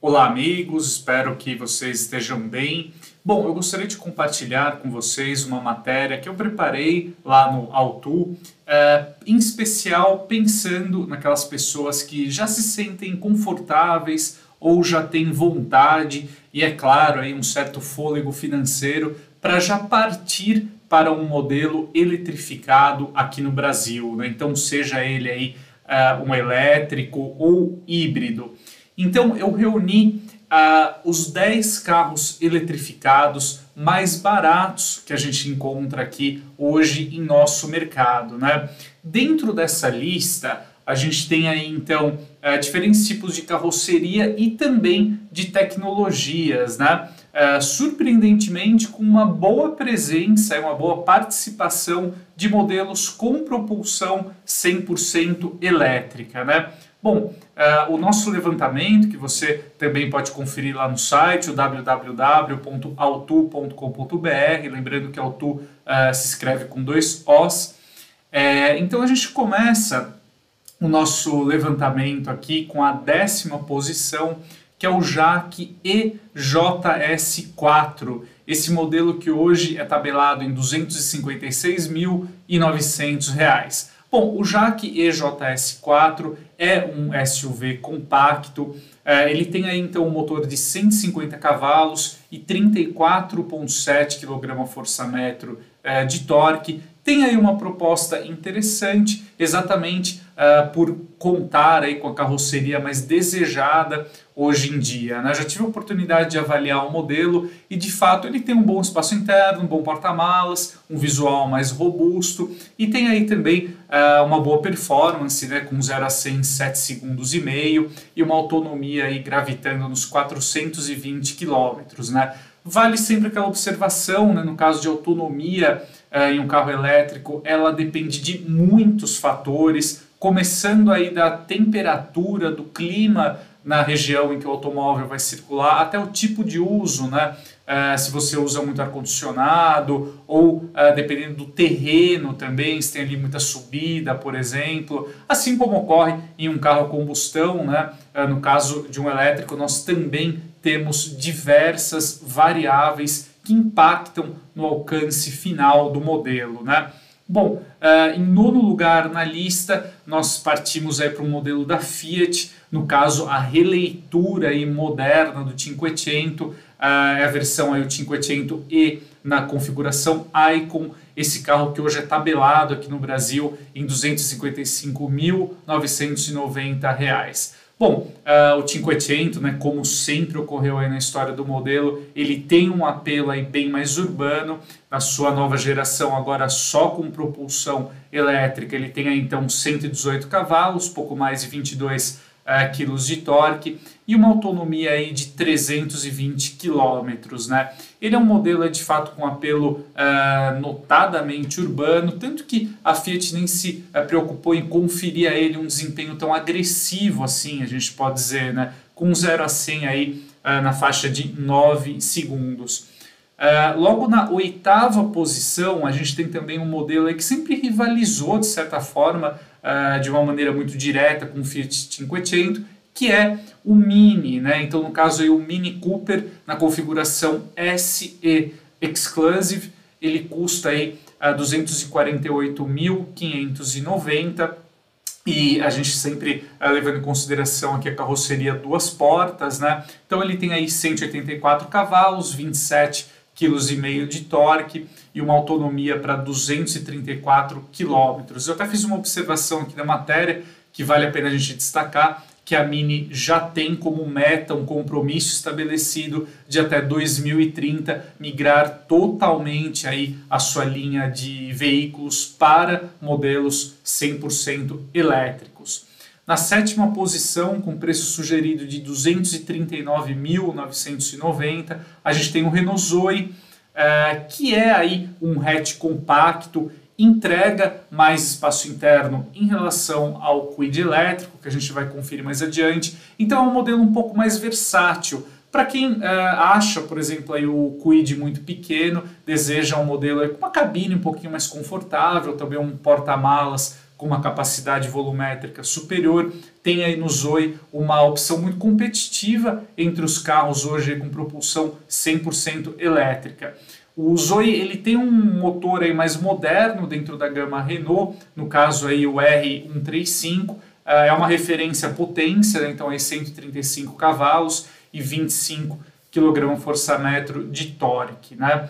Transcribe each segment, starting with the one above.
Olá, amigos, espero que vocês estejam bem. Bom, eu gostaria de compartilhar com vocês uma matéria que eu preparei lá no Autu, é, em especial pensando naquelas pessoas que já se sentem confortáveis ou já têm vontade e, é claro, aí um certo fôlego financeiro para já partir para um modelo eletrificado aqui no Brasil. Né? Então, seja ele aí uh, um elétrico ou híbrido. Então eu reuni uh, os 10 carros eletrificados mais baratos que a gente encontra aqui hoje em nosso mercado. Né? Dentro dessa lista, a gente tem aí então uh, diferentes tipos de carroceria e também de tecnologias, né? Uh, surpreendentemente com uma boa presença e uma boa participação de modelos com propulsão 100% elétrica, né? Bom, uh, o nosso levantamento, que você também pode conferir lá no site, o www.autu.com.br, lembrando que Autu uh, se escreve com dois Os. É, então a gente começa o nosso levantamento aqui com a décima posição, que é o JAC EJS4. Esse modelo que hoje é tabelado em R$ 256.900. Bom, o JAC EJS4 é um SUV compacto, é, ele tem aí então um motor de 150 cavalos e 34,7 kgfm é, de torque, tem aí uma proposta interessante, exatamente uh, por contar aí com a carroceria mais desejada hoje em dia. Né? Já tive a oportunidade de avaliar o modelo e de fato ele tem um bom espaço interno, um bom porta-malas, um visual mais robusto e tem aí também uh, uma boa performance, né? com 0 a 100 em 7 segundos e meio e uma autonomia aí gravitando nos 420 quilômetros. Né? Vale sempre aquela observação, né? no caso de autonomia, uh, em um carro elétrico, ela depende de muitos fatores, começando aí da temperatura, do clima na região em que o automóvel vai circular, até o tipo de uso, né? Uh, se você usa muito ar-condicionado, ou uh, dependendo do terreno também, se tem ali muita subida, por exemplo, assim como ocorre em um carro a combustão, né? Uh, no caso de um elétrico, nós também temos diversas variáveis que impactam no alcance final do modelo. Né? Bom, em nono lugar na lista, nós partimos para um modelo da Fiat, no caso a releitura aí moderna do Cinquecento, uh, é a versão aí o Cinquecento E na configuração Icon, esse carro que hoje é tabelado aqui no Brasil em R$ 255.990. Bom, uh, o Cinquecento, né, como sempre ocorreu aí na história do modelo, ele tem um apelo aí bem mais urbano, na sua nova geração agora só com propulsão elétrica, ele tem aí então 118 cavalos, pouco mais de 22 uh, quilos de torque e uma autonomia aí de 320 quilômetros, né? Ele é um modelo é, de fato com apelo uh, notadamente urbano, tanto que a Fiat nem se uh, preocupou em conferir a ele um desempenho tão agressivo assim, a gente pode dizer, né? Com 0 a 100 aí uh, na faixa de 9 segundos. logo na oitava posição, a gente tem também um modelo que sempre rivalizou de certa forma, de uma maneira muito direta com o Fiat 500, que é o Mini, né? Então, no caso aí, o Mini Cooper na configuração SE Exclusive, ele custa aí uh, 248.590 e a gente sempre uh, levando em consideração aqui a carroceria duas portas, né? Então ele tem aí 184 cavalos, 27 kg e meio de torque e uma autonomia para 234 km. Eu até fiz uma observação aqui na matéria que vale a pena a gente destacar que a Mini já tem como meta um compromisso estabelecido de até 2030 migrar totalmente aí a sua linha de veículos para modelos 100% elétricos. Na sétima posição, com preço sugerido de 239.990, a gente tem o Renault Zoe, uh, que é aí um hatch compacto entrega mais espaço interno em relação ao Quid elétrico, que a gente vai conferir mais adiante. Então é um modelo um pouco mais versátil. Para quem uh, acha, por exemplo, aí o Quid muito pequeno, deseja um modelo com uma cabine um pouquinho mais confortável, também um porta-malas com uma capacidade volumétrica superior. Tem aí no Zoe uma opção muito competitiva entre os carros hoje com propulsão 100% elétrica. O Zoe ele tem um motor aí mais moderno dentro da gama Renault, no caso aí o R135, ah, é uma referência potência, né? então é 135 cavalos e 25 kgfm de torque. Né?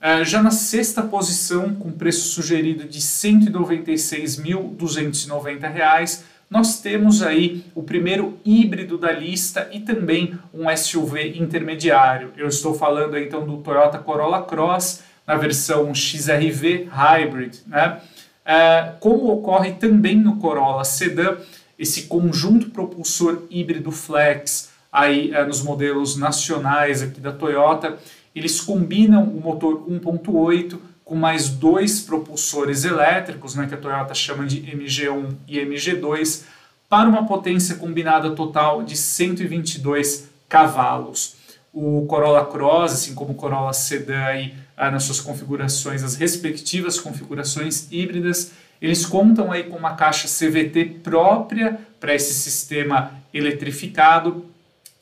Ah, já na sexta posição, com preço sugerido de R$ 196.290, nós temos aí o primeiro híbrido da lista e também um SUV intermediário. Eu estou falando então do Toyota Corolla Cross na versão XRV Hybrid. Né? É, como ocorre também no Corolla Sedan, esse conjunto propulsor híbrido flex aí é, nos modelos nacionais aqui da Toyota, eles combinam o motor 1.8 com mais dois propulsores elétricos, né, que a Toyota chama de MG1 e MG2, para uma potência combinada total de 122 cavalos. O Corolla Cross, assim como o Corolla Sedan, aí, ah, nas suas configurações, as respectivas configurações híbridas, eles contam aí com uma caixa CVT própria para esse sistema eletrificado.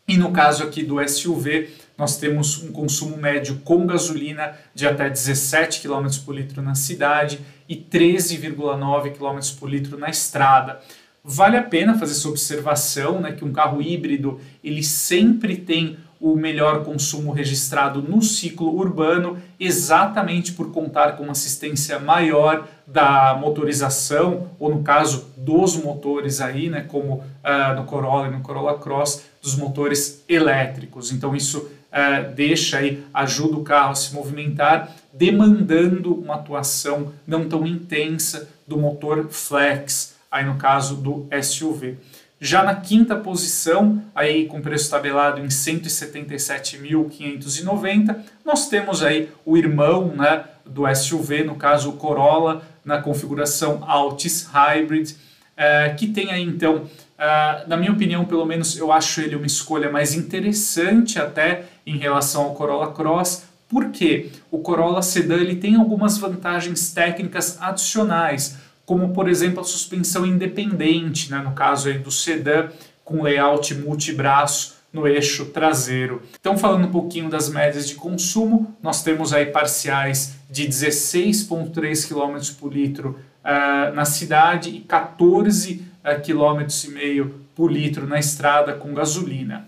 E no caso aqui do SUV, nós temos um consumo médio com gasolina de até 17 km por litro na cidade e 13,9 km por litro na estrada. Vale a pena fazer essa observação, né, que um carro híbrido ele sempre tem o melhor consumo registrado no ciclo urbano, exatamente por contar com uma assistência maior da motorização, ou no caso dos motores aí, né, como uh, no Corolla e no Corolla Cross, dos motores elétricos. Então isso é, deixa aí, ajuda o carro a se movimentar, demandando uma atuação não tão intensa do motor flex, aí no caso do SUV. Já na quinta posição, aí com preço tabelado em 177.590, nós temos aí o irmão né, do SUV, no caso o Corolla, na configuração Altis Hybrid, é, que tem aí então, uh, na minha opinião, pelo menos eu acho ele uma escolha mais interessante até em relação ao Corolla Cross, porque o Corolla Sedan ele tem algumas vantagens técnicas adicionais, como por exemplo a suspensão independente, né, no caso aí do sedã com layout multibraço no eixo traseiro. Então falando um pouquinho das médias de consumo, nós temos aí parciais de 16,3 km por litro uh, na cidade e 14 km e meio por litro na estrada com gasolina.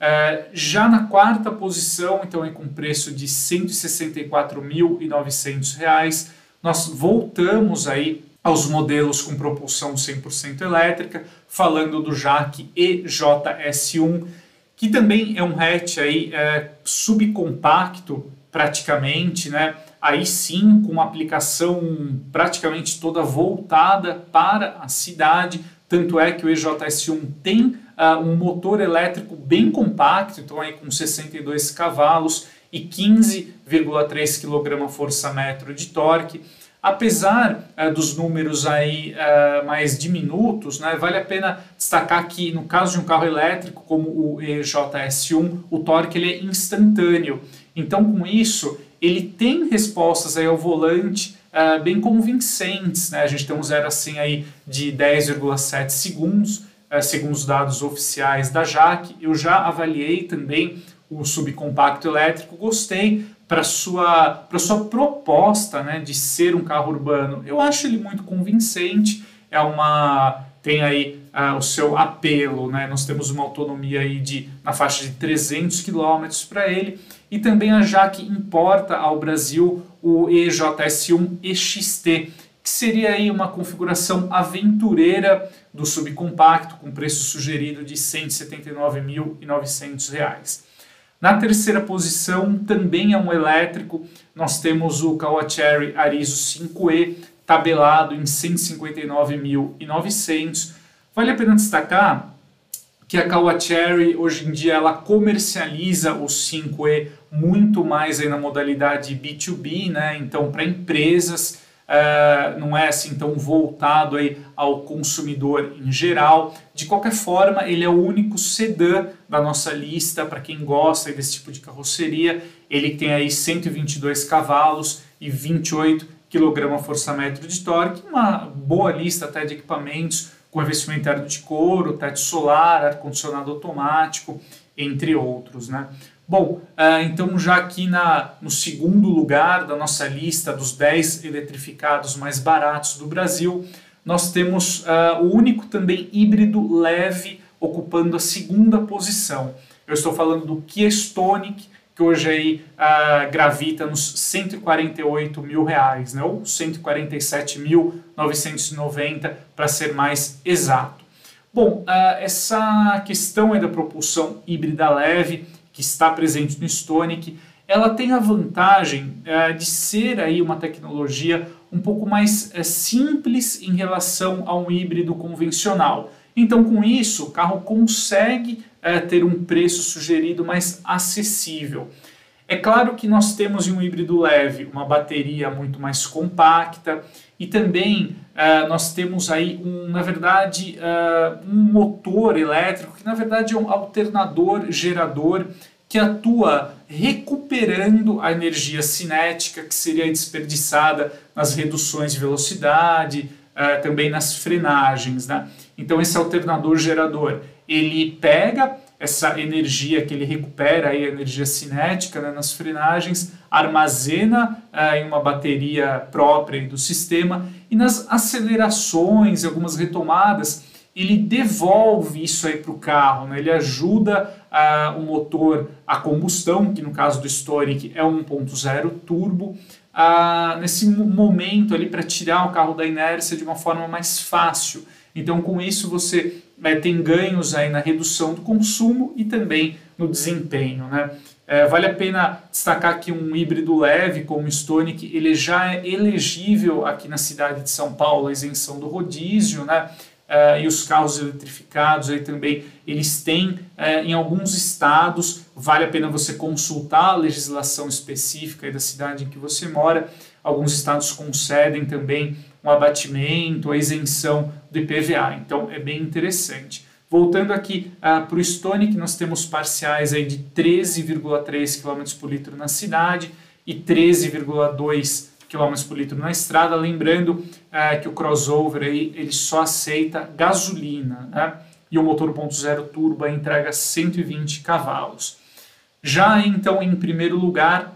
Uh, já na quarta posição, então é com preço de R$ 164.900, nós voltamos aí aos modelos com propulsão 100% elétrica, falando do JAC EJS1, que também é um hatch aí é, subcompacto praticamente, né? Aí sim, com uma aplicação praticamente toda voltada para a cidade, tanto é que o EJS1 tem uh, um motor elétrico bem compacto, então aí com 62 cavalos e 15,3 kgfm de torque. Apesar uh, dos números aí uh, mais diminutos, né, vale a pena destacar que no caso de um carro elétrico como o EJS1, o torque ele é instantâneo. Então com isso ele tem respostas aí ao volante uh, bem convincentes. Né? A gente tem um 0 a 100 aí de 10,7 segundos, é, segundo os dados oficiais da JAC. Eu já avaliei também o subcompacto elétrico, gostei para sua para sua proposta, né, de ser um carro urbano. Eu acho ele muito convincente. É uma tem aí uh, o seu apelo, né? Nós temos uma autonomia aí de na faixa de 300 km para ele e também a JAC importa ao Brasil o EJS1 EXT, que seria aí uma configuração aventureira do subcompacto com preço sugerido de R$ 179.900. Na terceira posição, também é um elétrico, nós temos o Kawacheri Arizo 5E, tabelado em R$ 159.900. Vale a pena destacar que a Kawacheri hoje em dia ela comercializa o 5E muito mais aí na modalidade B2B, né? Então para empresas uh, não é assim tão voltado aí ao consumidor em geral. De qualquer forma, ele é o único sedã da nossa lista para quem gosta desse tipo de carroceria. Ele tem aí 122 cavalos e 28 kgfm de torque, uma boa lista até de equipamentos com revestimento interno de couro, teto solar, ar-condicionado automático, entre outros. Né? Bom, uh, então já aqui na, no segundo lugar da nossa lista dos 10 eletrificados mais baratos do Brasil, nós temos uh, o único também híbrido leve ocupando a segunda posição. Eu estou falando do Kia Stonic, que hoje aí uh, gravita nos 148 mil reais, né? ou 147.990 para ser mais exato. Bom, uh, essa questão da propulsão híbrida leve que está presente no Stonic, ela tem a vantagem uh, de ser aí uma tecnologia um pouco mais uh, simples em relação a um híbrido convencional. Então, com isso, o carro consegue é, ter um preço sugerido mais acessível. É claro que nós temos em um híbrido leve uma bateria muito mais compacta e também uh, nós temos aí, um, na verdade, uh, um motor elétrico que na verdade é um alternador gerador que atua recuperando a energia cinética que seria desperdiçada nas reduções de velocidade, uh, também nas frenagens. Né? Então esse alternador gerador ele pega essa energia que ele recupera, aí, a energia cinética né, nas frenagens, armazena uh, em uma bateria própria do sistema e nas acelerações, algumas retomadas, ele devolve isso aí para o carro, né? ele ajuda uh, o motor a combustão, que no caso do Stonic é 1.0 turbo, uh, nesse momento ali para tirar o carro da inércia de uma forma mais fácil. Então, com isso, você é, tem ganhos aí na redução do consumo e também no desempenho. Né? É, vale a pena destacar que um híbrido leve como o Stonic, ele já é elegível aqui na cidade de São Paulo, a isenção do rodízio, né? É, e os carros eletrificados aí também, eles têm é, em alguns estados, vale a pena você consultar a legislação específica da cidade em que você mora, alguns estados concedem também um abatimento, a isenção do IPVA. Então é bem interessante. Voltando aqui uh, para o Stonic, nós temos parciais aí de 13,3 km por litro na cidade e 13,2 km por litro na estrada. Lembrando uh, que o crossover aí, ele só aceita gasolina né? e o motor 1.0 turbo entrega 120 cavalos. Já então, em primeiro lugar,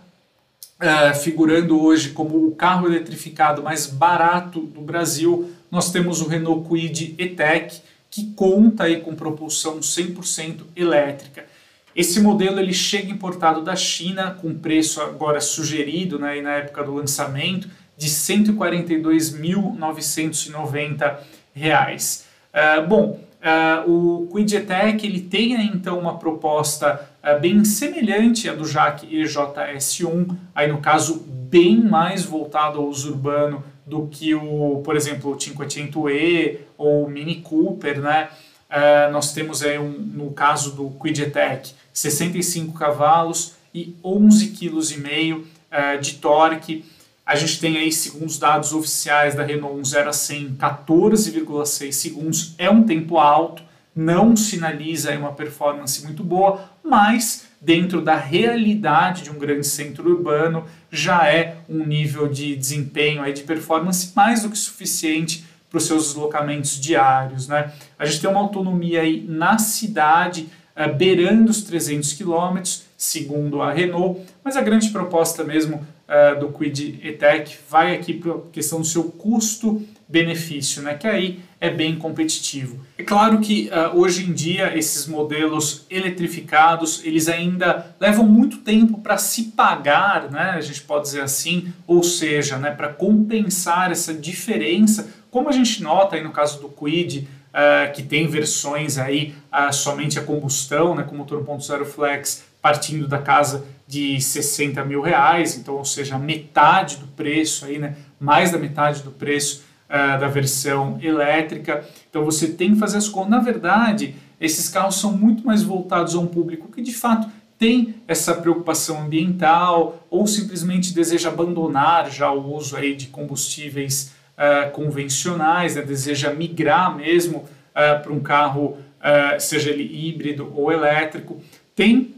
uh, figurando hoje como o carro eletrificado mais barato do Brasil, nós temos o Renault Kwid E-Tech, que conta aí com propulsão 100% elétrica. Esse modelo ele chega importado da China com preço agora sugerido né, na época do lançamento de R$ 142.990. Uh, bom, uh, o Kwid E-Tech ele tem então uma proposta bem semelhante à do JAC EJS1, aí no caso bem mais voltado ao uso urbano do que o, por exemplo, o 500e ou o Mini Cooper, né? Uh, nós temos aí um, no caso do Quidetec 65 cavalos e 11,5 kg uh, de torque. A gente tem aí, segundo os dados oficiais da Renault, um 0 a 100 14,6 segundos. É um tempo alto, não sinaliza uma performance muito boa, mas dentro da realidade de um grande centro urbano, já é um nível de desempenho, aí, de performance mais do que suficiente para os seus deslocamentos diários. Né? A gente tem uma autonomia aí na cidade, uh, beirando os 300 km, segundo a Renault, mas a grande proposta mesmo uh, do Quid E-Tech vai aqui para a questão do seu custo-benefício, né? que aí é bem competitivo. É claro que uh, hoje em dia esses modelos eletrificados eles ainda levam muito tempo para se pagar, né? a gente pode dizer assim, ou seja, né, para compensar essa diferença, como a gente nota aí no caso do Quid, uh, que tem versões aí uh, somente a combustão, né, com motor 1.0 flex, partindo da casa de 60 mil reais, então, ou seja, metade do preço aí, né, mais da metade do preço uh, da versão elétrica. Então você tem que fazer as contas. Na verdade, esses carros são muito mais voltados a um público que de fato tem essa preocupação ambiental ou simplesmente deseja abandonar já o uso aí de combustíveis uh, convencionais, né? deseja migrar mesmo uh, para um carro, uh, seja ele híbrido ou elétrico, tem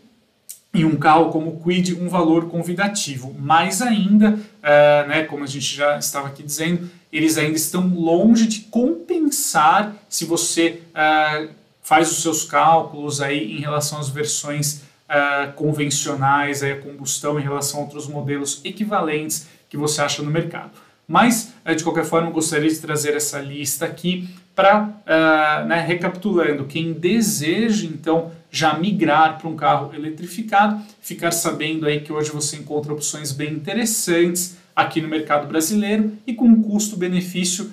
em um carro como o Quid um valor convidativo. Mais ainda, uh, né, como a gente já estava aqui dizendo, eles ainda estão longe de compensar se você uh, faz os seus cálculos aí em relação às versões uh, convencionais, aí, a combustão em relação a outros modelos equivalentes que você acha no mercado. Mas, uh, de qualquer forma, gostaria de trazer essa lista aqui para, uh, né, recapitulando, quem deseja, então, já migrar para um carro eletrificado, ficar sabendo aí que hoje você encontra opções bem interessantes aqui no mercado brasileiro e com um custo-benefício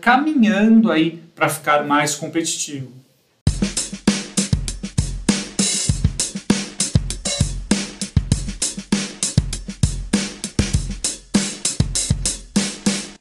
caminhando aí para ficar mais competitivo.